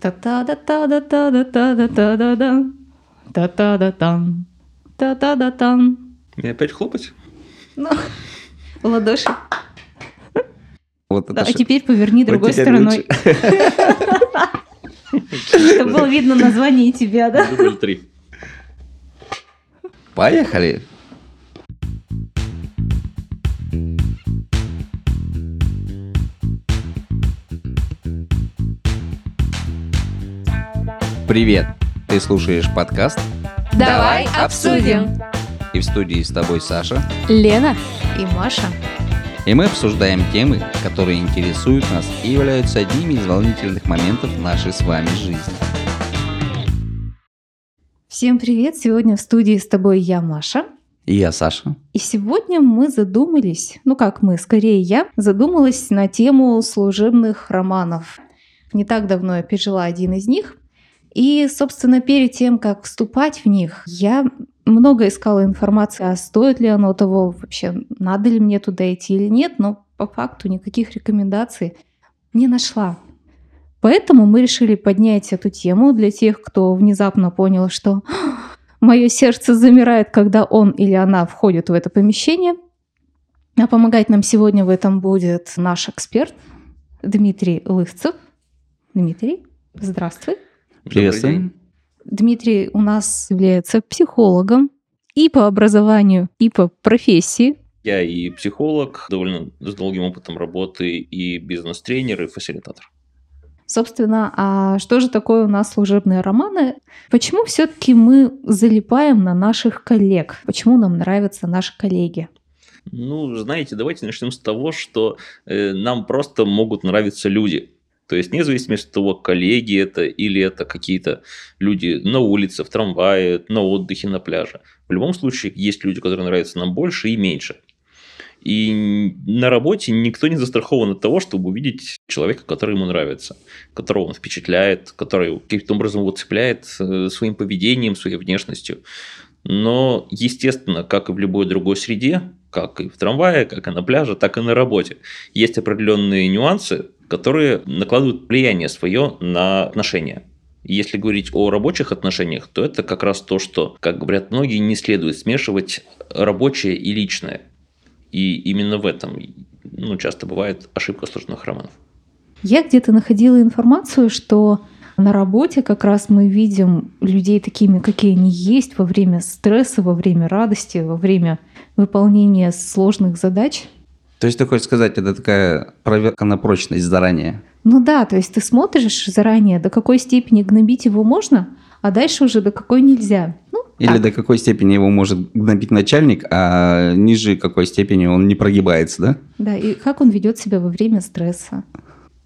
Та-та-да-та-да-та-да-та-да-та. Та-та-да-там. Та-та-да-там. Мне опять хлопать? Ну, в ладоши. Вот Да, это а теперь поверни вот другой теперь стороной. Чтобы было видно название тебя, да? Дубль три. Поехали. Привет! Ты слушаешь подкаст Давай обсудим. и в студии с тобой Саша. Лена. И Маша. И мы обсуждаем темы, которые интересуют нас и являются одними из волнительных моментов нашей с вами жизни. Всем привет! Сегодня в студии с тобой я, Маша. И я Саша. И сегодня мы задумались, ну как мы, скорее я, задумалась на тему служебных романов. Не так давно я пережила один из них. И, собственно, перед тем, как вступать в них, я много искала информации, а стоит ли оно того, вообще надо ли мне туда идти или нет, но по факту никаких рекомендаций не нашла. Поэтому мы решили поднять эту тему для тех, кто внезапно понял, что мое сердце замирает, когда он или она входит в это помещение. А помогать нам сегодня в этом будет наш эксперт Дмитрий Лывцев. Дмитрий, здравствуй. День. Дмитрий у нас является психологом и по образованию, и по профессии. Я и психолог, довольно с долгим опытом работы, и бизнес-тренер, и фасилитатор. Собственно, а что же такое у нас служебные романы? Почему все-таки мы залипаем на наших коллег? Почему нам нравятся наши коллеги? Ну, знаете, давайте начнем с того, что э, нам просто могут нравиться люди. То есть, вне зависимости от того, коллеги это или это какие-то люди на улице, в трамвае, на отдыхе, на пляже. В любом случае, есть люди, которые нравятся нам больше и меньше. И на работе никто не застрахован от того, чтобы увидеть человека, который ему нравится, которого он впечатляет, который каким-то образом его цепляет э, своим поведением, своей внешностью. Но, естественно, как и в любой другой среде, как и в трамвае, как и на пляже, так и на работе, есть определенные нюансы, которые накладывают влияние свое на отношения. Если говорить о рабочих отношениях, то это как раз то, что, как говорят многие, не следует смешивать рабочее и личное. И именно в этом ну, часто бывает ошибка сложных романов. Я где-то находила информацию, что на работе как раз мы видим людей такими, какие они есть, во время стресса, во время радости, во время выполнения сложных задач. То есть ты хочешь сказать, это такая проверка на прочность заранее? Ну да, то есть ты смотришь заранее, до какой степени гнобить его можно, а дальше уже до какой нельзя. Ну, Или так. до какой степени его может гнобить начальник, а ниже какой степени он не прогибается, да? Да, и как он ведет себя во время стресса.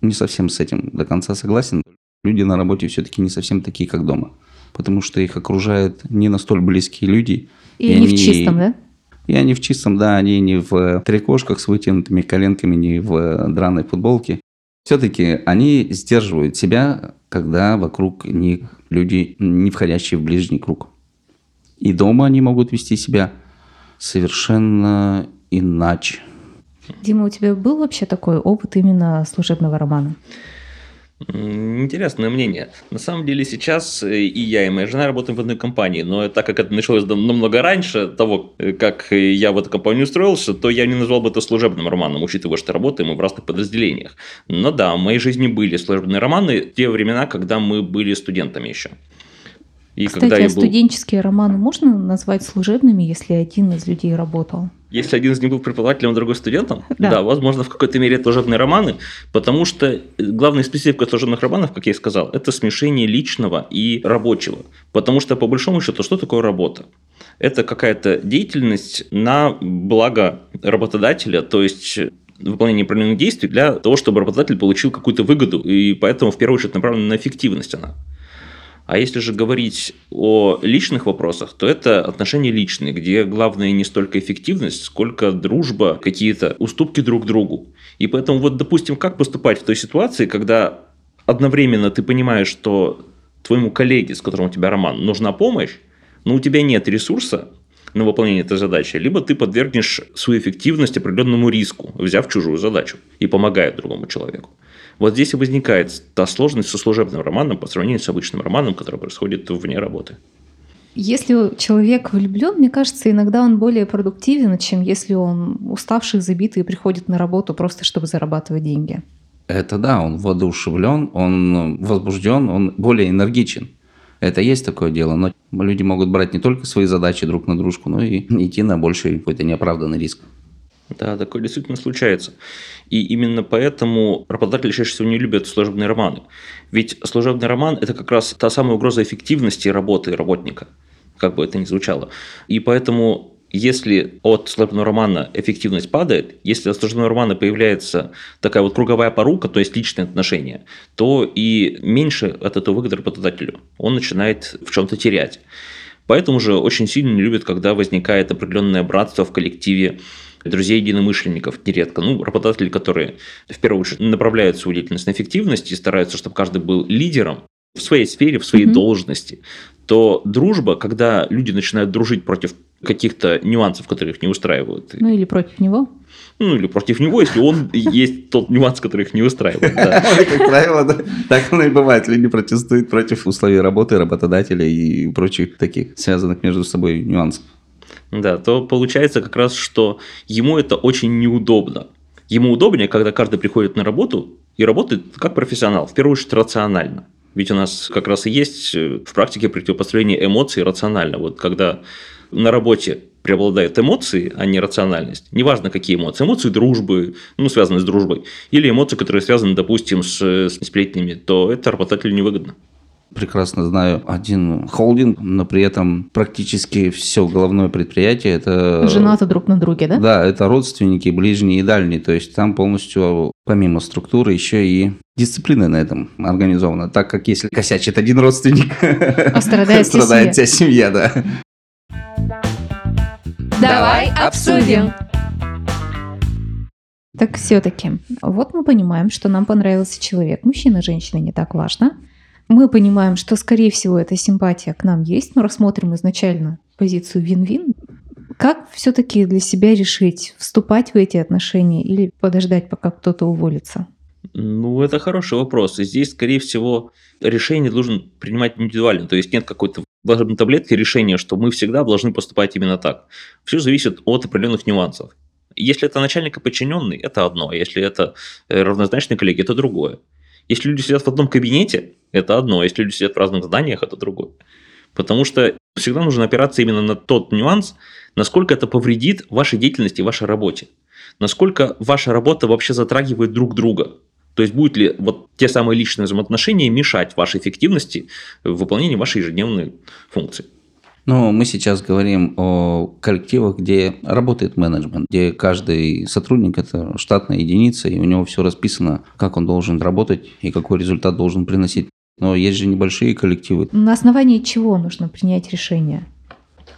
Не совсем с этим до конца согласен. Люди на работе все-таки не совсем такие, как дома. Потому что их окружают не настолько близкие люди. И, не в чистом, да? И они в чистом, да, они не в трикошках с вытянутыми коленками, не в драной футболке. Все-таки они сдерживают себя, когда вокруг них люди, не входящие в ближний круг. И дома они могут вести себя совершенно иначе. Дима, у тебя был вообще такой опыт именно служебного романа? Интересное мнение. На самом деле сейчас э, и я, и моя жена работаем в одной компании, но так как это началось намного раньше того, э, как э, я в эту компанию устроился, то я не назвал бы это служебным романом, учитывая, что работаем мы в разных подразделениях. Но да, в моей жизни были служебные романы в те времена, когда мы были студентами еще. И Кстати, я а был- студенческие романы можно назвать служебными, если один из людей работал? Если один из них был преподавателем, а другой студентом, Да. да. возможно, в какой-то мере это служебные романы, потому что э, главная специфика служебных романов, как я и сказал, это смешение личного и рабочего. Потому что, по большому счету, что такое работа? Это какая-то деятельность на благо работодателя, то есть выполнение определенных действий для того, чтобы работодатель получил какую-то выгоду, и поэтому в первую очередь направлена на эффективность она. А если же говорить о личных вопросах, то это отношения личные, где главное не столько эффективность, сколько дружба, какие-то уступки друг другу. И поэтому вот, допустим, как поступать в той ситуации, когда одновременно ты понимаешь, что твоему коллеге, с которым у тебя роман, нужна помощь, но у тебя нет ресурса на выполнение этой задачи, либо ты подвергнешь свою эффективность определенному риску, взяв чужую задачу и помогая другому человеку. Вот здесь и возникает та сложность со служебным романом по сравнению с обычным романом, который происходит вне работы. Если человек влюблен, мне кажется, иногда он более продуктивен, чем если он уставший, забитый и приходит на работу просто, чтобы зарабатывать деньги. Это да, он воодушевлен, он возбужден, он более энергичен. Это есть такое дело, но люди могут брать не только свои задачи друг на дружку, но и идти на больший какой-то неоправданный риск. Да, такое действительно случается. И именно поэтому работодатели чаще всего не любят служебные романы. Ведь служебный роман – это как раз та самая угроза эффективности работы работника, как бы это ни звучало. И поэтому если от служебного романа эффективность падает, если от служебного романа появляется такая вот круговая порука, то есть личные отношения, то и меньше от этого выгоды работодателю. Он начинает в чем-то терять. Поэтому же очень сильно не любят, когда возникает определенное братство в коллективе друзей единомышленников нередко. Ну, работодатели, которые в первую очередь направляют свою деятельность на эффективность и стараются, чтобы каждый был лидером в своей сфере, в своей mm-hmm. должности, то дружба, когда люди начинают дружить против каких-то нюансов, которые их не устраивают. Ну или против него. Ну или против него, если он есть тот нюанс, который их не устраивает. Как правило, так оно и бывает. Люди протестуют против условий работы работодателя и прочих таких связанных между собой нюансов. Да, то получается как раз, что ему это очень неудобно. Ему удобнее, когда каждый приходит на работу и работает как профессионал, в первую очередь рационально. Ведь у нас как раз и есть э, в практике противопоставление эмоций рационально. Вот когда на работе преобладают эмоции, а не рациональность. Неважно, какие эмоции. Эмоции дружбы, ну, связанные с дружбой, или эмоции, которые связаны, допустим, с, с сплетнями, то это работодателю невыгодно прекрасно знаю один холдинг, но при этом практически все головное предприятие это... Женаты друг на друге, да? Да, это родственники, ближние и дальние. То есть там полностью, помимо структуры, еще и дисциплина на этом организована. Так как если косячит один родственник, а страдает, страдает вся семья, да. Давай обсудим. Так все-таки, вот мы понимаем, что нам понравился человек. Мужчина, женщина не так важно мы понимаем, что, скорее всего, эта симпатия к нам есть, но рассмотрим изначально позицию вин-вин. Как все-таки для себя решить, вступать в эти отношения или подождать, пока кто-то уволится? Ну, это хороший вопрос. И здесь, скорее всего, решение должен принимать индивидуально. То есть нет какой-то волшебной таблетки решения, что мы всегда должны поступать именно так. Все зависит от определенных нюансов. Если это начальник и подчиненный, это одно. А если это э, равнозначные коллеги, это другое. Если люди сидят в одном кабинете, это одно, а если люди сидят в разных зданиях, это другое. Потому что всегда нужно опираться именно на тот нюанс, насколько это повредит вашей деятельности, вашей работе. Насколько ваша работа вообще затрагивает друг друга. То есть будет ли вот те самые личные взаимоотношения мешать вашей эффективности в выполнении вашей ежедневной функции. Ну, мы сейчас говорим о коллективах, где работает менеджмент, где каждый сотрудник – это штатная единица, и у него все расписано, как он должен работать и какой результат должен приносить. Но есть же небольшие коллективы. На основании чего нужно принять решение?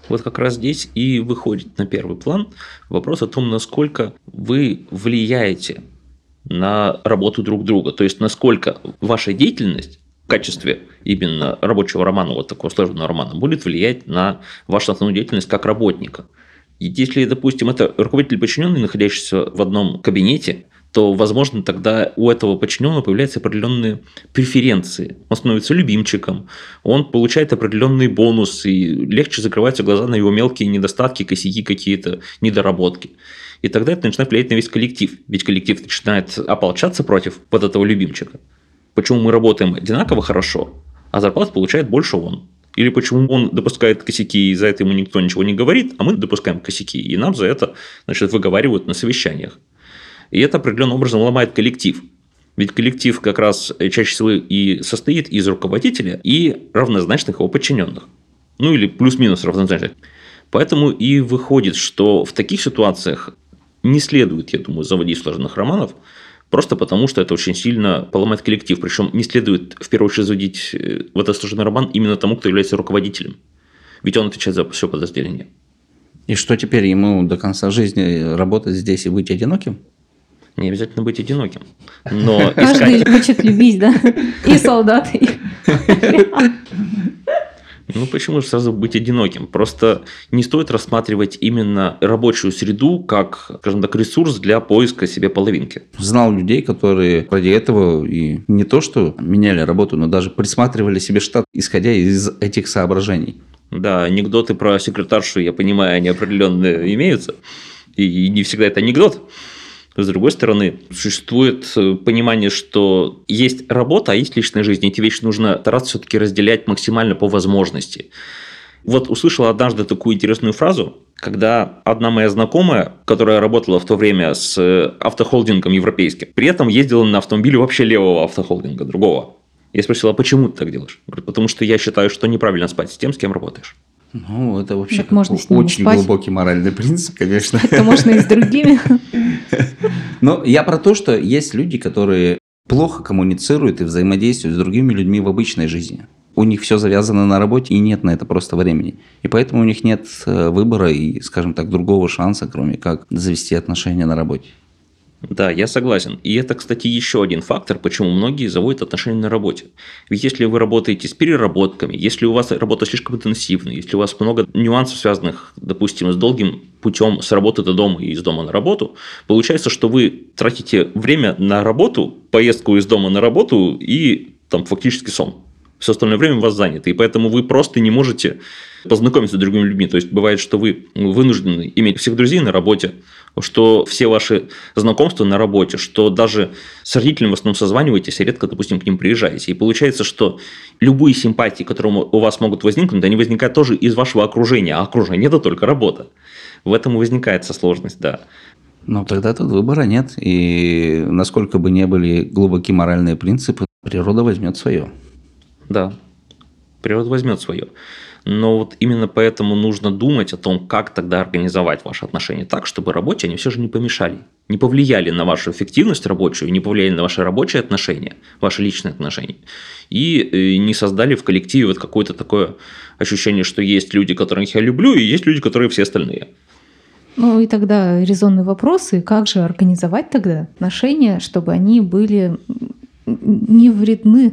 Вот как раз здесь и выходит на первый план вопрос о том, насколько вы влияете на работу друг друга. То есть, насколько ваша деятельность качестве именно рабочего романа, вот такого сложного романа, будет влиять на вашу основную деятельность как работника. И если, допустим, это руководитель подчиненный, находящийся в одном кабинете, то, возможно, тогда у этого подчиненного появляются определенные преференции. Он становится любимчиком, он получает определенные бонусы, и легче закрываются глаза на его мелкие недостатки, косяки какие-то, недоработки. И тогда это начинает влиять на весь коллектив. Ведь коллектив начинает ополчаться против вот этого любимчика. Почему мы работаем одинаково хорошо, а зарплату получает больше он. Или почему он допускает косяки, и за это ему никто ничего не говорит, а мы допускаем косяки, и нам за это значит, выговаривают на совещаниях. И это определенным образом ломает коллектив. Ведь коллектив как раз чаще всего и состоит из руководителя и равнозначных его подчиненных. Ну или плюс-минус равнозначных. Поэтому и выходит, что в таких ситуациях не следует, я думаю, заводить сложных романов, просто потому что это очень сильно поломает коллектив. Причем не следует в первую очередь заводить э, в этот сложный роман именно тому, кто является руководителем. Ведь он отвечает за все подразделение. И что теперь ему до конца жизни работать здесь и быть одиноким? Не обязательно быть одиноким. Но Каждый искать... хочет любить, да? И солдаты. Ну, почему же сразу быть одиноким? Просто не стоит рассматривать именно рабочую среду как, скажем так, ресурс для поиска себе половинки. Знал людей, которые ради этого и не то, что меняли работу, но даже присматривали себе штат, исходя из этих соображений. Да, анекдоты про секретаршу, я понимаю, они определенно имеются. И не всегда это анекдот. С другой стороны, существует э, понимание, что есть работа, а есть личная жизнь. Эти вещи нужно стараться все-таки разделять максимально по возможности. Вот услышал однажды такую интересную фразу, когда одна моя знакомая, которая работала в то время с э, автохолдингом европейским, при этом ездила на автомобиле вообще левого автохолдинга, другого. Я спросил, а почему ты так делаешь? Говорит, потому что я считаю, что неправильно спать с тем, с кем работаешь. Ну, это вообще Так можно очень спать. глубокий моральный принцип, конечно. Это можно и с другими. Но я про то, что есть люди, которые плохо коммуницируют и взаимодействуют с другими людьми в обычной жизни. У них все завязано на работе, и нет на это просто времени. И поэтому у них нет э, выбора и, скажем так, другого шанса, кроме как завести отношения на работе. Да, я согласен. И это, кстати, еще один фактор, почему многие заводят отношения на работе. Ведь если вы работаете с переработками, если у вас работа слишком интенсивная, если у вас много нюансов, связанных, допустим, с долгим путем с работы до дома и из дома на работу, получается, что вы тратите время на работу, поездку из дома на работу и там фактически сон. Все остальное время у вас занято, и поэтому вы просто не можете познакомиться с другими людьми. То есть бывает, что вы вынуждены иметь всех друзей на работе, что все ваши знакомства на работе, что даже с родителями в основном созваниваетесь, и редко, допустим, к ним приезжаете. И получается, что любые симпатии, которые у вас могут возникнуть, они возникают тоже из вашего окружения, а окружение – это только работа. В этом и возникает сложность, да. Но тогда тут выбора нет. И насколько бы не были глубоки моральные принципы, природа возьмет свое. Да, природа возьмет свое. Но вот именно поэтому нужно думать о том, как тогда организовать ваши отношения так, чтобы работе они все же не помешали, не повлияли на вашу эффективность рабочую, не повлияли на ваши рабочие отношения, ваши личные отношения, и э, не создали в коллективе вот какое-то такое ощущение, что есть люди, которых я люблю, и есть люди, которые все остальные. Ну и тогда резонный вопрос, и как же организовать тогда отношения, чтобы они были не вредны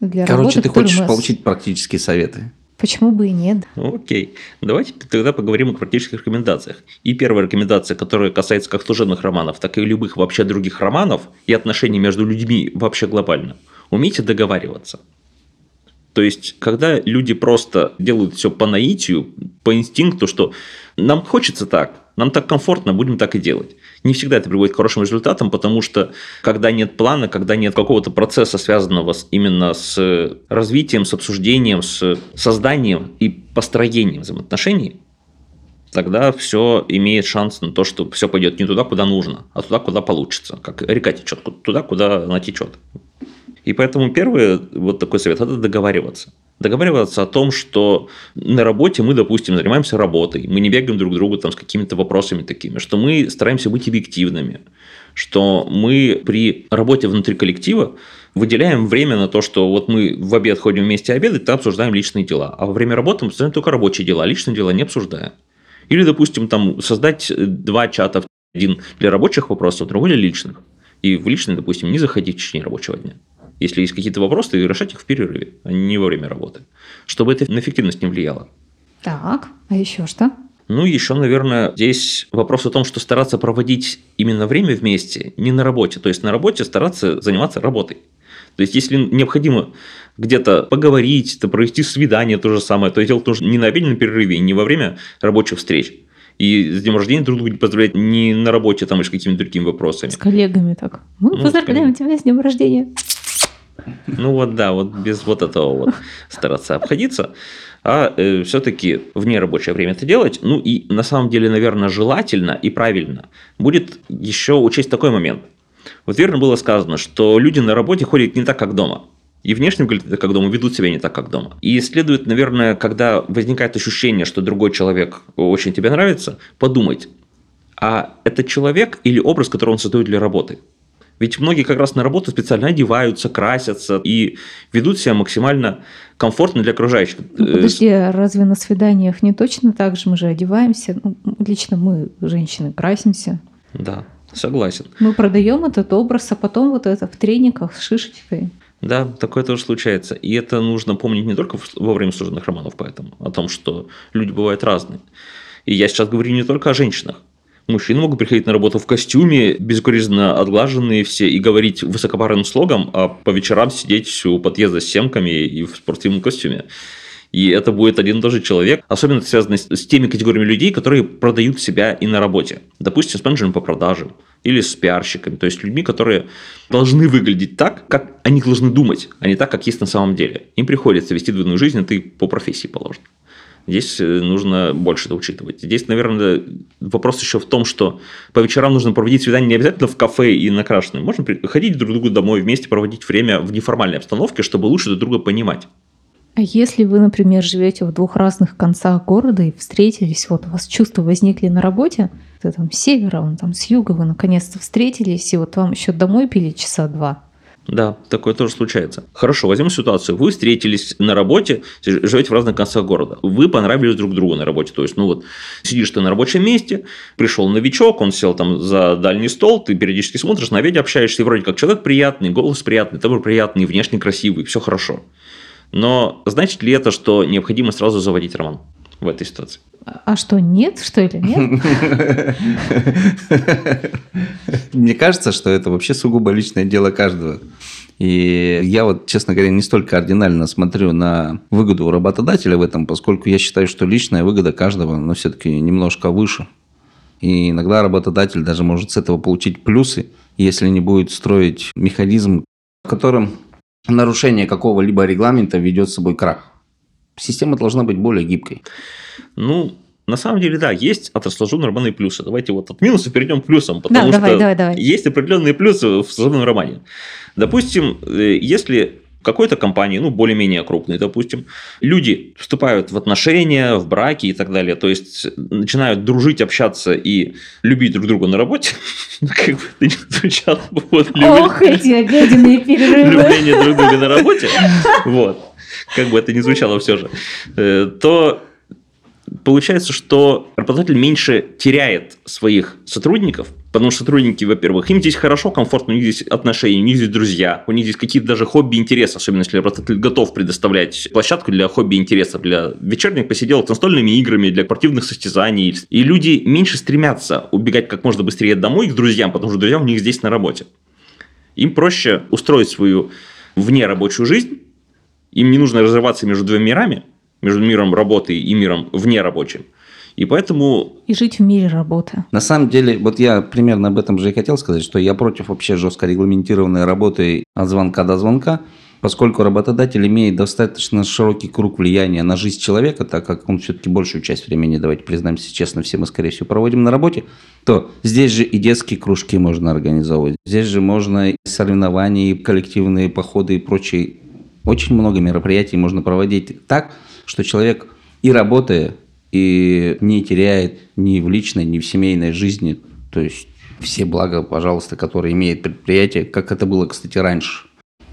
для Короче, работы, ты хочешь ос- получить практические советы. Почему бы и нет? Ну, Окей, давайте тогда поговорим о практических рекомендациях. И первая рекомендация, которая касается как служебных романов, так и любых вообще других романов и отношений между людьми вообще глобально. Умейте договариваться. То есть, когда люди просто делают все по наитию, по инстинкту, что нам хочется так, нам так комфортно, будем так и делать. Не всегда это приводит к хорошим результатам, потому что когда нет плана, когда нет какого-то процесса, связанного с, именно с развитием, с обсуждением, с созданием и построением взаимоотношений, тогда все имеет шанс на то, что все пойдет не туда, куда нужно, а туда, куда получится. Как река течет, туда, куда она течет. И поэтому первый вот такой совет – это договариваться. Договариваться о том, что на работе мы, допустим, занимаемся работой, мы не бегаем друг к другу там, с какими-то вопросами такими, что мы стараемся быть объективными, что мы при работе внутри коллектива выделяем время на то, что вот мы в обед ходим вместе обедать, то обсуждаем личные дела, а во время работы мы обсуждаем только рабочие дела, а личные дела не обсуждаем. Или, допустим, там создать два чата, один для рабочих вопросов, другой для личных. И в личный, допустим, не заходить в течение рабочего дня. Если есть какие-то вопросы, то решать их в перерыве, а не во время работы. Чтобы это на эффективность не влияло. Так, а еще что? Ну, еще, наверное, здесь вопрос о том, что стараться проводить именно время вместе, не на работе. То есть на работе стараться заниматься работой. То есть, если необходимо где-то поговорить, то провести свидание, то же самое, то делать нужно не на обеденном перерыве, не во время рабочих встреч. И с днем рождения друг друга поздравлять не на работе там, и с какими-то другими вопросами. С коллегами так. Мы Ну, поздравляем тебя с днем рождения. Ну вот да, вот без вот этого вот стараться обходиться, а все-таки в нерабочее время это делать. Ну и на самом деле, наверное, желательно и правильно будет еще учесть такой момент. Вот верно было сказано, что люди на работе ходят не так, как дома. И внешне выглядят как дома, ведут себя не так, как дома. И следует, наверное, когда возникает ощущение, что другой человек очень тебе нравится, подумать, а это человек или образ, который он создает для работы? Ведь многие как раз на работу специально одеваются, красятся и ведут себя максимально комфортно для окружающих. Ну, подожди, а разве на свиданиях не точно так же? Мы же одеваемся. Ну, лично мы, женщины, красимся. Да, согласен. Мы продаем этот образ, а потом вот это в трениках с шишечкой. Да, такое тоже случается. И это нужно помнить не только во время служебных романов, поэтому, о том, что люди бывают разные. И я сейчас говорю не только о женщинах. Мужчины могут приходить на работу в костюме, безукоризненно отглаженные все, и говорить высокопарным слогом, а по вечерам сидеть у подъезда с семками и в спортивном костюме. И это будет один и тот же человек. Особенно это связано с, теми категориями людей, которые продают себя и на работе. Допустим, с менеджером по продажам или с пиарщиками. То есть людьми, которые должны выглядеть так, как они должны думать, а не так, как есть на самом деле. Им приходится вести двойную жизнь, это и по профессии положено. Здесь э, нужно больше это учитывать. Здесь, наверное, вопрос еще в том, что по вечерам нужно проводить свидание не обязательно в кафе и накрашенным. Можно ходить друг к другу домой, вместе проводить время в неформальной обстановке, чтобы лучше друг друга понимать. А если вы, например, живете в двух разных концах города и встретились, вот у вас чувства возникли на работе, ты там с севера, он там с юга, вы наконец-то встретились, и вот вам еще домой пили часа два, да, такое тоже случается. Хорошо, возьмем ситуацию. Вы встретились на работе, живете в разных концах города. Вы понравились друг другу на работе. То есть, ну вот, сидишь ты на рабочем месте, пришел новичок, он сел там за дальний стол, ты периодически смотришь, на виде общаешься, и вроде как человек приятный, голос приятный, тоже приятный, внешне красивый, все хорошо. Но значит ли это, что необходимо сразу заводить роман в этой ситуации? А что, нет, что или нет? Мне кажется, что это вообще сугубо личное дело каждого. И я вот, честно говоря, не столь кардинально смотрю на выгоду у работодателя в этом, поскольку я считаю, что личная выгода каждого, но все-таки немножко выше. И иногда работодатель даже может с этого получить плюсы, если не будет строить механизм, в котором нарушение какого-либо регламента ведет с собой крах. Система должна быть более гибкой. Ну, на самом деле, да, есть от служебного плюсы. Давайте вот от минусов перейдем к плюсам, потому да, что давай, давай, давай. есть определенные плюсы в служебном романе. Допустим, э, если в какой-то компании, ну, более-менее крупной, допустим, люди вступают в отношения, в браки и так далее, то есть начинают дружить, общаться и любить друг друга на работе, ну, как бы это не звучало. Вот, Ох, эти обеденные перерывы. Любление друг друга на работе, вот, как бы это ни звучало все же, э, то получается, что работодатель меньше теряет своих сотрудников, потому что сотрудники, во-первых, им здесь хорошо, комфортно, у них здесь отношения, у них здесь друзья, у них здесь какие-то даже хобби интересы, особенно если работодатель готов предоставлять площадку для хобби интересов, для вечерних посиделок с настольными играми, для спортивных состязаний. И люди меньше стремятся убегать как можно быстрее домой к друзьям, потому что друзья у них здесь на работе. Им проще устроить свою вне рабочую жизнь, им не нужно разрываться между двумя мирами, между миром работы и миром вне рабочим. И поэтому... И жить в мире работы. На самом деле, вот я примерно об этом же и хотел сказать, что я против вообще жестко регламентированной работы от звонка до звонка, поскольку работодатель имеет достаточно широкий круг влияния на жизнь человека, так как он все-таки большую часть времени, давайте признаемся честно, все мы, скорее всего, проводим на работе, то здесь же и детские кружки можно организовывать, здесь же можно и соревнования, и коллективные походы и прочие. Очень много мероприятий можно проводить так, что человек и работая, и не теряет ни в личной, ни в семейной жизни. То есть все блага, пожалуйста, которые имеет предприятие, как это было, кстати, раньше.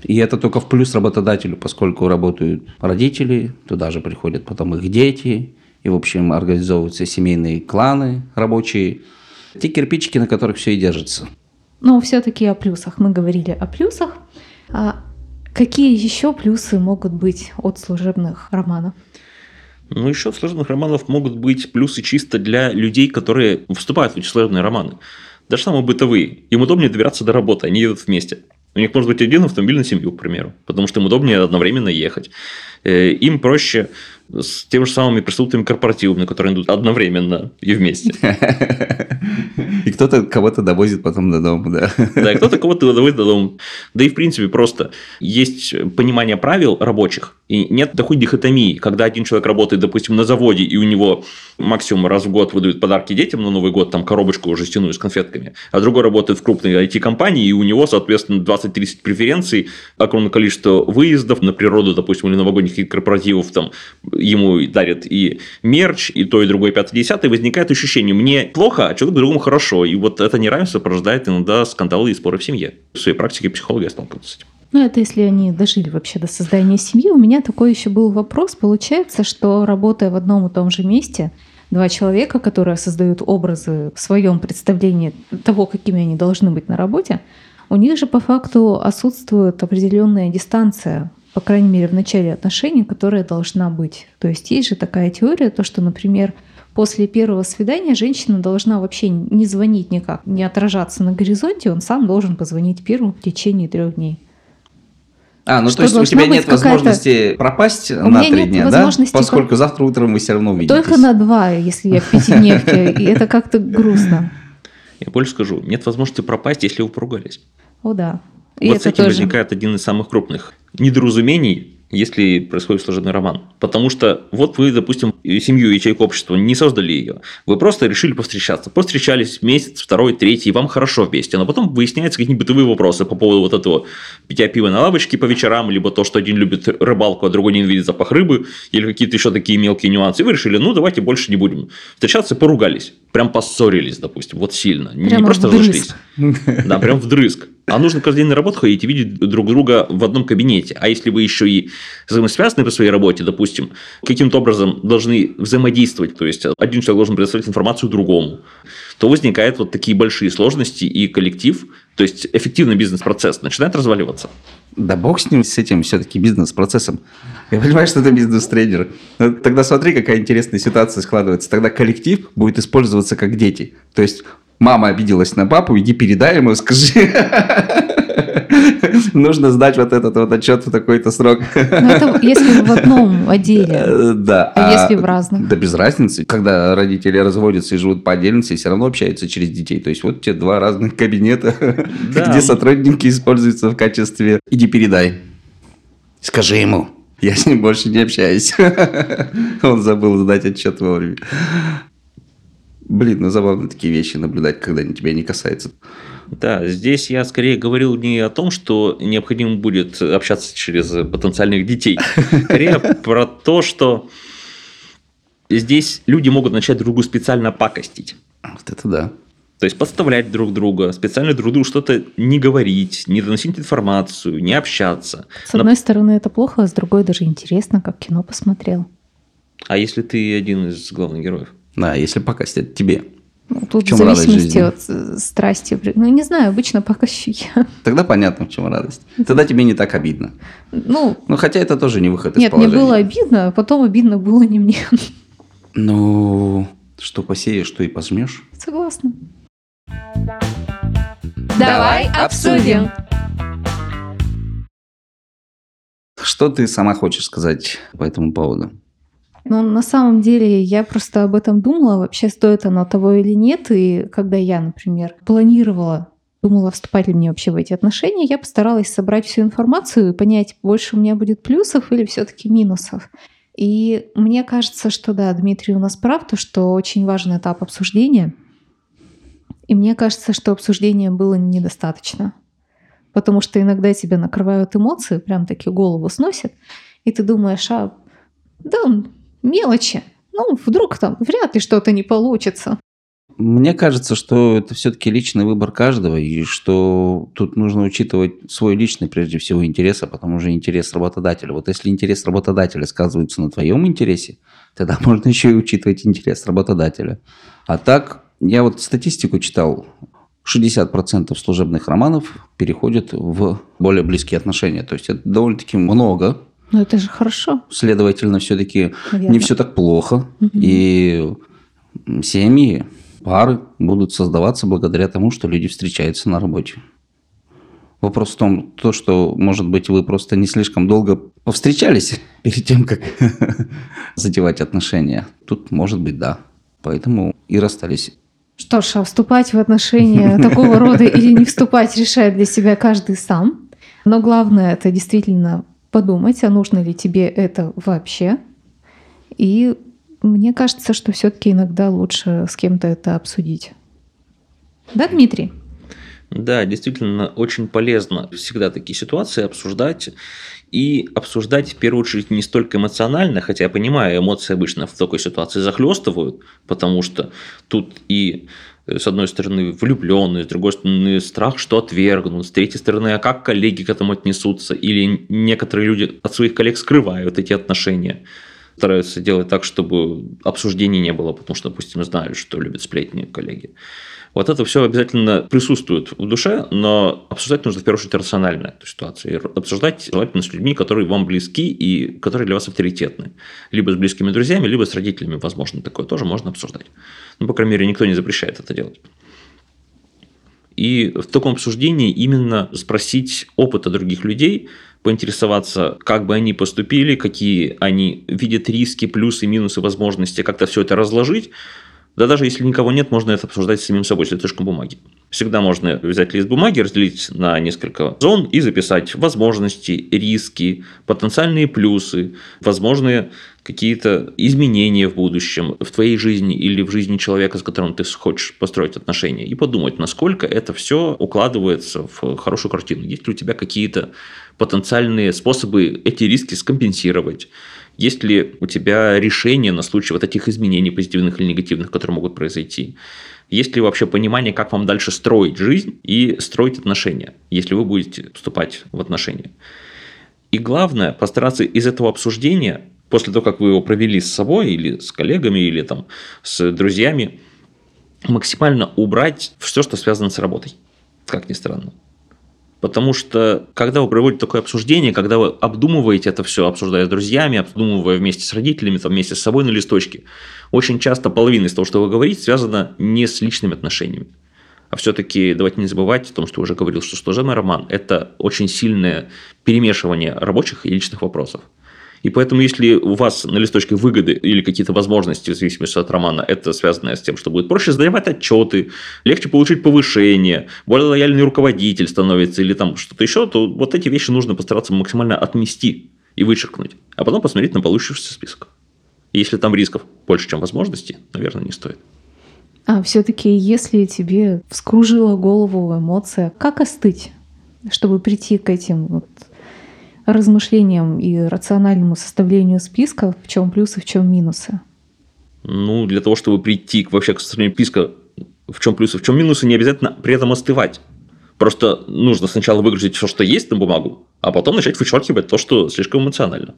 И это только в плюс работодателю, поскольку работают родители, туда же приходят потом их дети, и, в общем, организовываются семейные кланы рабочие. Те кирпичики, на которых все и держится. Но все-таки о плюсах. Мы говорили о плюсах. А Какие еще плюсы могут быть от служебных романов? Ну, еще от служебных романов могут быть плюсы чисто для людей, которые вступают в эти служебные романы. Даже самые бытовые. Им удобнее добираться до работы, они едут вместе. У них может быть один автомобиль на семью, к примеру, потому что им удобнее одновременно ехать. Э, им проще с теми же самыми пресловутыми корпоративами, которые идут одновременно и вместе. И кто-то кого-то довозит потом до дома, да. Да, кто-то кого-то довозит до дома. Да и, в принципе, просто есть понимание правил рабочих, и нет такой дихотомии, когда один человек работает, допустим, на заводе, и у него максимум раз в год выдают подарки детям на Новый год, там коробочку жестяную с конфетками, а другой работает в крупной IT-компании, и у него, соответственно, 20-30 преференций, огромное количество выездов на природу, допустим, или новогодних корпоративов, там, ему дарят и мерч, и то, и другое, пятое, десятое, возникает ощущение, мне плохо, а человеку другому хорошо. И вот это неравенство порождает иногда скандалы и споры в семье. В своей практике психолога я сталкивался с этим. Ну, это если они дожили вообще до создания семьи. У меня такой еще был вопрос. Получается, что работая в одном и том же месте, два человека, которые создают образы в своем представлении того, какими они должны быть на работе, У них же по факту отсутствует определенная дистанция, по крайней мере, в начале отношений, которая должна быть. То есть есть же такая теория, то, что, например, после первого свидания женщина должна вообще не звонить никак, не отражаться на горизонте, он сам должен позвонить первым в течение трех дней. А, ну Что то есть у тебя нет возможности пропасть У на три дня, да? возможности Поскольку про- завтра утром вы все равно увидитесь. Только на два, если я в пятидневке, и это как-то грустно. Я больше скажу, нет возможности пропасть, если вы поругались. О да. И вот с этим тоже. возникает один из самых крупных недоразумений, если происходит служебный роман. Потому что вот вы, допустим, семью ячейку общества не создали ее. Вы просто решили повстречаться. Повстречались месяц, второй, третий, и вам хорошо вместе. Но потом выясняются какие-нибудь бытовые вопросы по поводу вот этого питья пива на лавочке по вечерам, либо то, что один любит рыбалку, а другой ненавидит запах рыбы, или какие-то еще такие мелкие нюансы. И вы решили, ну давайте больше не будем встречаться, поругались. Прям поссорились, допустим, вот сильно. не Прямо просто вдрызг. разошлись. Да, прям вдрызг. А нужно каждый день на работу ходить и видеть друг друга в одном кабинете. А если вы еще и взаимосвязаны по своей работе, допустим, каким-то образом должны взаимодействовать, то есть один человек должен предоставить информацию другому, то возникают вот такие большие сложности, и коллектив, то есть эффективный бизнес-процесс начинает разваливаться. Да бог с ним, с этим все-таки бизнес-процессом. Я понимаю, что это бизнес-тренер. Но Тогда смотри, какая интересная ситуация складывается. Тогда коллектив будет использоваться как дети. То есть мама обиделась на папу, иди передай ему, скажи. Нужно сдать вот этот вот отчет в такой-то срок. Ну, это если в одном отделе. Э, Да. А если в разных? Да без разницы. Когда родители разводятся и живут по отдельности, все равно общаются через детей. То есть вот те два разных кабинета, Да. где сотрудники используются в качестве «иди передай». Скажи ему. Я с ним больше не общаюсь. Он забыл сдать отчет вовремя. Блин, ну забавно такие вещи наблюдать, когда они тебя не касаются. Да, здесь я скорее говорил не о том, что необходимо будет общаться через потенциальных детей, скорее про то, что здесь люди могут начать друг другу специально пакостить. Вот это да. То есть подставлять друг друга, специально друг другу что-то не говорить, не доносить информацию, не общаться. С одной стороны, это плохо, а с другой даже интересно, как кино посмотрел. А если ты один из главных героев? Да, если покостят тебе. Ну, Тут В чем в радость зависимости жизни? от э, страсти. Ну, не знаю, обычно покащу я. Тогда понятно, в чем радость. Тогда тебе не так обидно. Ну, Ну, хотя это тоже не выход из нет, мне положения. было обидно, а потом обидно было не мне. Ну, что посеешь, что и пожмешь. Согласна. Давай обсудим. Что ты сама хочешь сказать по этому поводу? Но на самом деле я просто об этом думала, вообще стоит оно того или нет. И когда я, например, планировала, думала, вступать ли мне вообще в эти отношения, я постаралась собрать всю информацию и понять, больше у меня будет плюсов или все-таки минусов. И мне кажется, что да, Дмитрий у нас прав, то, что очень важный этап обсуждения. И мне кажется, что обсуждения было недостаточно. Потому что иногда тебя накрывают эмоции, прям таки голову сносят, и ты думаешь, а да, мелочи. Ну, вдруг там вряд ли что-то не получится. Мне кажется, что это все-таки личный выбор каждого, и что тут нужно учитывать свой личный, прежде всего, интерес, а потом уже интерес работодателя. Вот если интерес работодателя сказывается на твоем интересе, тогда можно еще и учитывать интерес работодателя. А так, я вот статистику читал, 60% служебных романов переходят в более близкие отношения. То есть это довольно-таки много. Но это же хорошо, Следовательно, все-таки не все так плохо. Мгм. И семьи, пары будут создаваться благодаря тому, что люди встречаются на работе. Вопрос в том, то, что, может быть, вы просто не слишком долго повстречались перед тем, как затевать отношения. Тут, может быть, да. Поэтому и расстались. Что ж, а вступать в отношения такого рода или не вступать решает для себя каждый сам. Но главное это действительно подумать, а нужно ли тебе это вообще. И мне кажется, что все-таки иногда лучше с кем-то это обсудить. Да, Дмитрий? Да, действительно, очень полезно всегда такие ситуации обсуждать. И обсуждать в первую очередь не столько эмоционально, хотя я понимаю, эмоции обычно в такой ситуации захлестывают, потому что тут и с одной стороны влюбленные, с другой стороны страх, что отвергнут, с третьей стороны, а как коллеги к этому отнесутся, или некоторые люди от своих коллег скрывают эти отношения. Стараются делать так, чтобы обсуждений не было, потому что, допустим, знают, что любят сплетни коллеги. Вот это все обязательно присутствует в душе, но обсуждать нужно в первую очередь рационально эту ситуацию. И обсуждать желательно с людьми, которые вам близки и которые для вас авторитетны. Либо с близкими друзьями, либо с родителями, возможно, такое тоже можно обсуждать. Ну, по крайней мере, никто не запрещает это делать. И в таком обсуждении именно спросить опыта других людей, поинтересоваться, как бы они поступили, какие они видят риски, плюсы, минусы, возможности, как-то все это разложить, да даже если никого нет, можно это обсуждать с самим собой, с листочком бумаги. Всегда можно взять лист бумаги, разделить на несколько зон и записать возможности, риски, потенциальные плюсы, возможные какие-то изменения в будущем в твоей жизни или в жизни человека, с которым ты хочешь построить отношения, и подумать, насколько это все укладывается в хорошую картину. Есть ли у тебя какие-то потенциальные способы эти риски скомпенсировать? Есть ли у тебя решение на случай вот этих изменений, позитивных или негативных, которые могут произойти? Есть ли вообще понимание, как вам дальше строить жизнь и строить отношения, если вы будете вступать в отношения? И главное, постараться из этого обсуждения, после того, как вы его провели с собой или с коллегами, или там с друзьями, максимально убрать все, что связано с работой, как ни странно. Потому что, когда вы проводите такое обсуждение, когда вы обдумываете это все, обсуждая с друзьями, обдумывая вместе с родителями, там, вместе с собой на листочке, очень часто половина из того, что вы говорите, связана не с личными отношениями. А все-таки давайте не забывать о том, что уже говорил, что служебный роман – это очень сильное перемешивание рабочих и личных вопросов. И поэтому, если у вас на листочке выгоды или какие-то возможности, в зависимости от романа, это связано с тем, что будет проще сдавать отчеты, легче получить повышение, более лояльный руководитель становится или там что-то еще, то вот эти вещи нужно постараться максимально отмести и вычеркнуть, а потом посмотреть на получившийся список. И если там рисков больше, чем возможностей, наверное, не стоит. А все-таки, если тебе вскружила голову эмоция, как остыть, чтобы прийти к этим вот размышлениям и рациональному составлению списка, в чем плюсы, в чем минусы? Ну, для того, чтобы прийти к вообще к составлению списка, в чем плюсы, в чем минусы, не обязательно при этом остывать. Просто нужно сначала выгрузить все, что есть на бумагу, а потом начать вычеркивать то, что слишком эмоционально.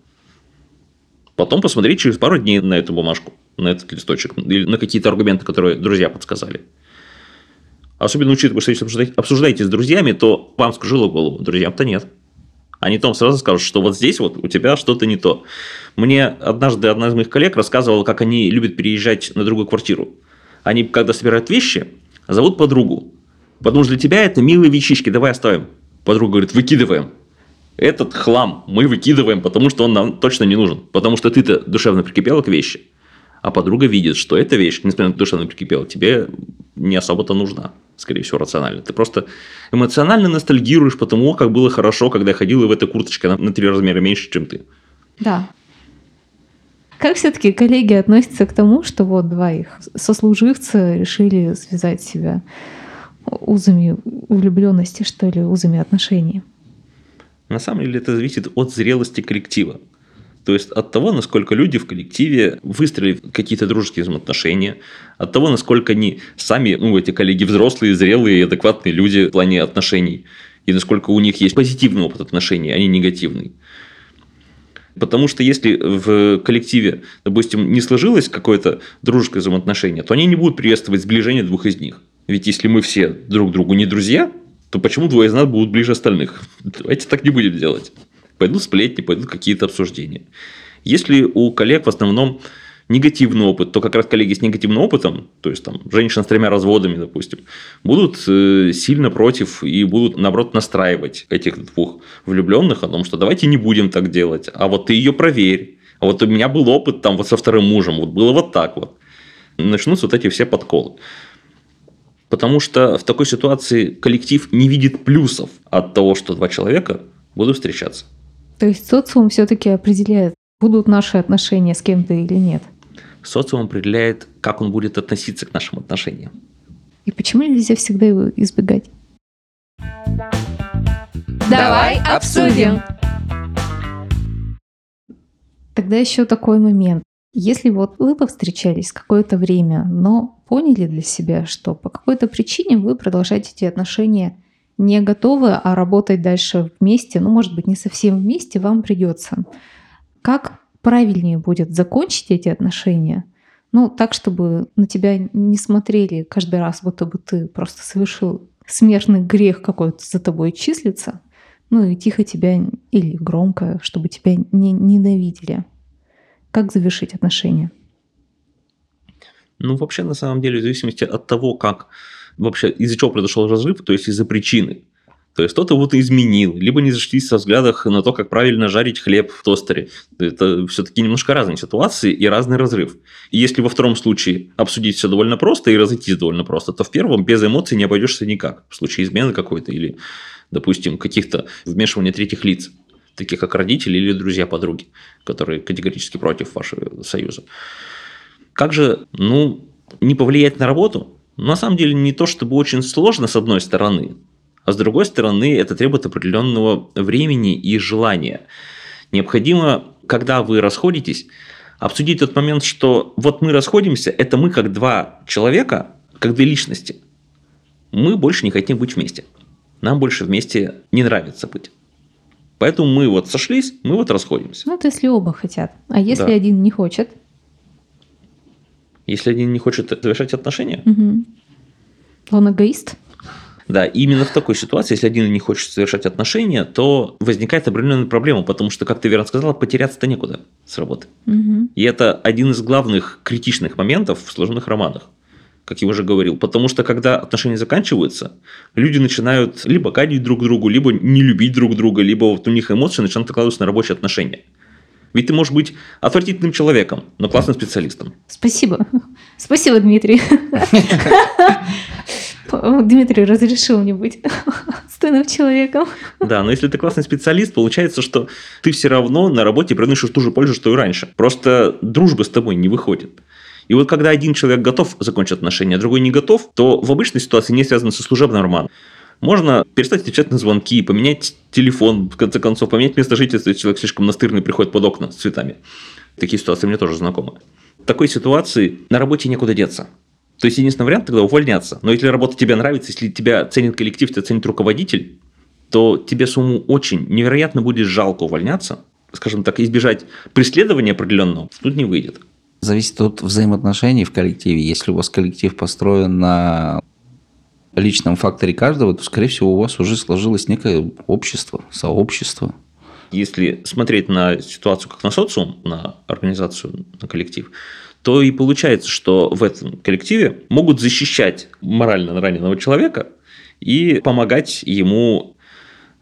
Потом посмотреть через пару дней на эту бумажку, на этот листочек, или на какие-то аргументы, которые друзья подсказали. Особенно учитывая, что если обсуждаете, обсуждаете с друзьями, то вам скружило голову, друзьям-то нет. Они там сразу скажут, что вот здесь вот у тебя что-то не то. Мне однажды одна из моих коллег рассказывала, как они любят переезжать на другую квартиру. Они, когда собирают вещи, зовут подругу. Потому что для тебя это милые вещички, давай оставим. Подруга говорит, выкидываем. Этот хлам мы выкидываем, потому что он нам точно не нужен. Потому что ты-то душевно прикипела к вещи. А подруга видит, что эта вещь, несмотря на то, что она прикипела, тебе не особо-то нужна скорее всего, рационально. Ты просто эмоционально ностальгируешь по тому, как было хорошо, когда я ходила в этой курточке на, на три размера меньше, чем ты. Да. Как все-таки коллеги относятся к тому, что вот два их сослуживца решили связать себя узами влюбленности, что ли, узами отношений? На самом деле это зависит от зрелости коллектива. То есть от того, насколько люди в коллективе выстроили какие-то дружеские взаимоотношения, от того, насколько они сами, ну, эти коллеги взрослые, зрелые, адекватные люди в плане отношений, и насколько у них есть позитивный опыт отношений, а не негативный. Потому что если в коллективе, допустим, не сложилось какое-то дружеское взаимоотношение, то они не будут приветствовать сближение двух из них. Ведь если мы все друг другу не друзья, то почему двое из нас будут ближе остальных? Давайте так не будем делать пойдут сплетни, пойдут какие-то обсуждения. Если у коллег в основном негативный опыт, то как раз коллеги с негативным опытом, то есть там женщина с тремя разводами, допустим, будут э, сильно против и будут, наоборот, настраивать этих двух влюбленных о том, что давайте не будем так делать, а вот ты ее проверь, а вот у меня был опыт там вот со вторым мужем, вот было вот так вот. Начнутся вот эти все подколы. Потому что в такой ситуации коллектив не видит плюсов от того, что два человека будут встречаться. То есть социум все-таки определяет, будут наши отношения с кем-то или нет. Социум определяет, как он будет относиться к нашим отношениям. И почему нельзя всегда его избегать? Давай обсудим. Тогда еще такой момент. Если вот вы повстречались какое-то время, но поняли для себя, что по какой-то причине вы продолжаете эти отношения не готовы, а работать дальше вместе, ну, может быть, не совсем вместе вам придется. Как правильнее будет закончить эти отношения, ну, так, чтобы на тебя не смотрели каждый раз, будто бы ты просто совершил смертный грех какой-то за тобой числится, ну и тихо тебя или громко, чтобы тебя не ненавидели. Как завершить отношения? Ну, вообще, на самом деле, в зависимости от того, как вообще из-за чего произошел разрыв, то есть из-за причины. То есть кто-то вот изменил, либо не зашлись со взглядах на то, как правильно жарить хлеб в тостере. Это все-таки немножко разные ситуации и разный разрыв. И если во втором случае обсудить все довольно просто и разойтись довольно просто, то в первом без эмоций не обойдешься никак. В случае измены какой-то или, допустим, каких-то вмешивания третьих лиц, таких как родители или друзья-подруги, которые категорически против вашего союза. Как же, ну, не повлиять на работу? На самом деле не то, чтобы очень сложно с одной стороны, а с другой стороны это требует определенного времени и желания. Необходимо, когда вы расходитесь, обсудить тот момент, что вот мы расходимся, это мы как два человека, как две личности. Мы больше не хотим быть вместе. Нам больше вместе не нравится быть. Поэтому мы вот сошлись, мы вот расходимся. Ну, это если оба хотят. А если да. один не хочет? Если один не хочет завершать отношения? Угу. Он эгоист? Да, именно в такой ситуации, если один не хочет совершать отношения, то возникает определенная проблема, потому что, как ты верно сказала, потеряться-то некуда с работы. Угу. И это один из главных критичных моментов в сложных романах как я уже говорил. Потому что когда отношения заканчиваются, люди начинают либо гадить друг другу, либо не любить друг друга, либо вот у них эмоции начинают накладываться на рабочие отношения. Ведь ты можешь быть отвратительным человеком, но классным специалистом. Спасибо. Спасибо, Дмитрий. Дмитрий разрешил мне быть стойным человеком. Да, но если ты классный специалист, получается, что ты все равно на работе приносишь ту же пользу, что и раньше. Просто дружба с тобой не выходит. И вот когда один человек готов закончить отношения, а другой не готов, то в обычной ситуации не связано со служебным романом. Можно перестать отвечать на звонки, поменять телефон, в конце концов, поменять место жительства, если человек слишком настырный приходит под окна с цветами. Такие ситуации мне тоже знакомы. В такой ситуации на работе некуда деться. То есть единственный вариант тогда увольняться. Но если работа тебе нравится, если тебя ценит коллектив, тебя ценит руководитель, то тебе самому очень невероятно будет жалко увольняться, скажем так, избежать преследования определенного, тут не выйдет. Зависит от взаимоотношений в коллективе. Если у вас коллектив построен на личном факторе каждого, то, скорее всего, у вас уже сложилось некое общество, сообщество. Если смотреть на ситуацию как на социум, на организацию, на коллектив, то и получается, что в этом коллективе могут защищать морально раненого человека и помогать ему.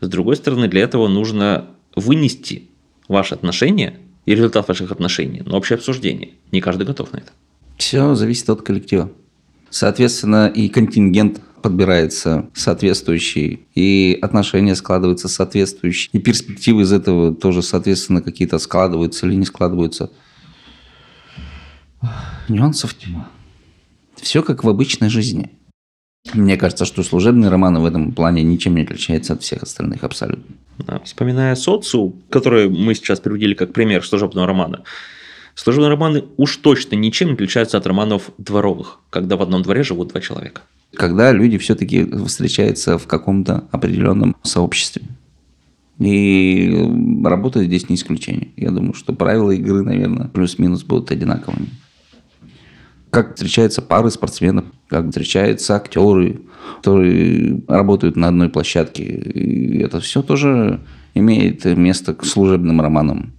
С другой стороны, для этого нужно вынести ваши отношения и результат ваших отношений на общее обсуждение. Не каждый готов на это. Все зависит от коллектива. Соответственно, и контингент подбирается соответствующий, и отношения складываются соответствующие, и перспективы из этого тоже, соответственно, какие-то складываются или не складываются. Нюансов тьма. Все как в обычной жизни. Мне кажется, что служебный роман в этом плане ничем не отличается от всех остальных абсолютно. Да, вспоминая социум, который мы сейчас приводили как пример служебного романа, служебные романы уж точно ничем не отличаются от романов дворовых, когда в одном дворе живут два человека когда люди все-таки встречаются в каком-то определенном сообществе. И работа здесь не исключение. Я думаю, что правила игры, наверное, плюс-минус будут одинаковыми. Как встречаются пары спортсменов, как встречаются актеры, которые работают на одной площадке. И это все тоже имеет место к служебным романам.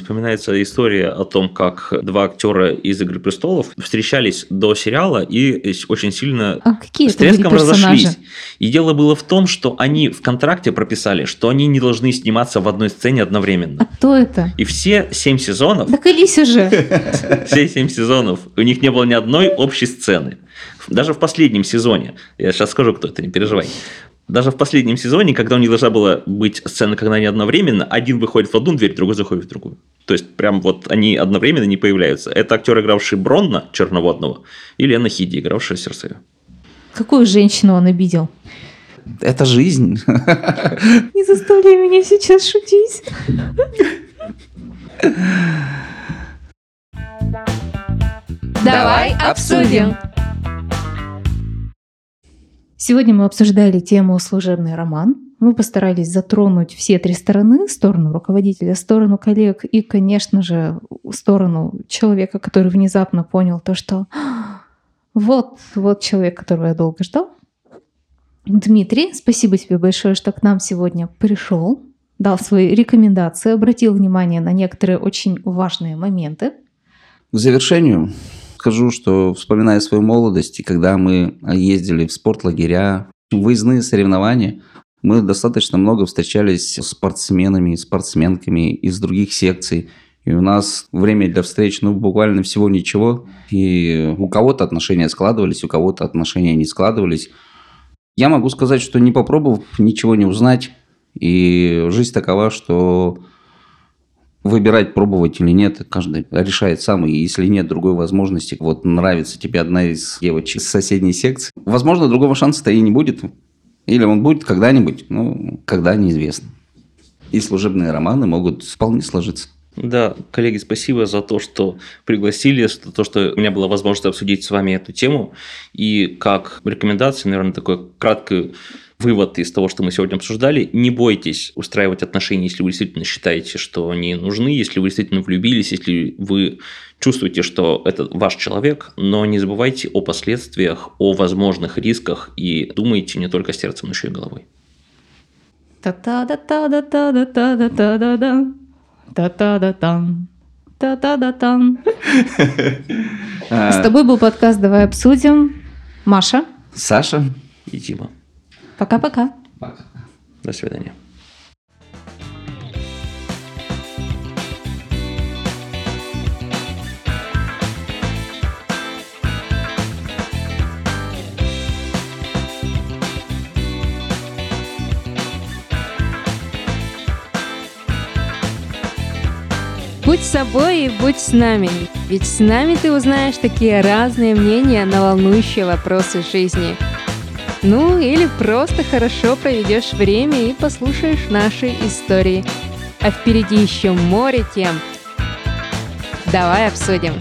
Вспоминается история о том, как два актера из «Игры престолов» встречались до сериала и очень сильно а какие с треском разошлись. И дело было в том, что они в контракте прописали, что они не должны сниматься в одной сцене одновременно. А кто это? И все семь сезонов... Да колись уже! Все семь сезонов. У них не было ни одной общей сцены. Даже в последнем сезоне, я сейчас скажу, кто это, не переживай, даже в последнем сезоне, когда у них должна была быть сцена, когда они одновременно, один выходит в одну дверь, другой заходит в другую. То есть, прям вот они одновременно не появляются. Это актер, игравший Бронна, черноводного, или Анна Хиди, игравшая Серсею. Какую женщину он обидел? Это жизнь. Не заставляй меня сейчас шутить. Давай обсудим. Сегодня мы обсуждали тему «Служебный роман». Мы постарались затронуть все три стороны, сторону руководителя, сторону коллег и, конечно же, сторону человека, который внезапно понял то, что вот, вот человек, которого я долго ждал. Дмитрий, спасибо тебе большое, что к нам сегодня пришел, дал свои рекомендации, обратил внимание на некоторые очень важные моменты. К завершению скажу, что вспоминая свою молодость, и когда мы ездили в спортлагеря, выездные соревнования, мы достаточно много встречались с спортсменами, спортсменками из других секций. И у нас время для встреч, ну, буквально всего ничего. И у кого-то отношения складывались, у кого-то отношения не складывались. Я могу сказать, что не попробовав, ничего не узнать. И жизнь такова, что выбирать, пробовать или нет, каждый решает сам. И если нет другой возможности, вот нравится тебе одна из девочек из соседней секции, возможно, другого шанса-то и не будет. Или он будет когда-нибудь, ну, когда неизвестно. И служебные романы могут вполне сложиться. Да, коллеги, спасибо за то, что пригласили, за то, что у меня была возможность обсудить с вами эту тему. И как рекомендация, наверное, такой краткий вывод из того, что мы сегодня обсуждали. Не бойтесь устраивать отношения, если вы действительно считаете, что они нужны, если вы действительно влюбились, если вы чувствуете, что это ваш человек, но не забывайте о последствиях, о возможных рисках и думайте не только сердцем, но еще и головой. Та-та-да-та-да-та-да-та-да-та-да-да. Та-та-да-там. Та-та-да-там. С тобой был подкаст «Давай обсудим». Маша. Саша. И Дима. Пока-пока. До свидания. Будь собой и будь с нами, ведь с нами ты узнаешь такие разные мнения на волнующие вопросы жизни. Ну или просто хорошо проведешь время и послушаешь наши истории. А впереди еще море тем. Давай обсудим.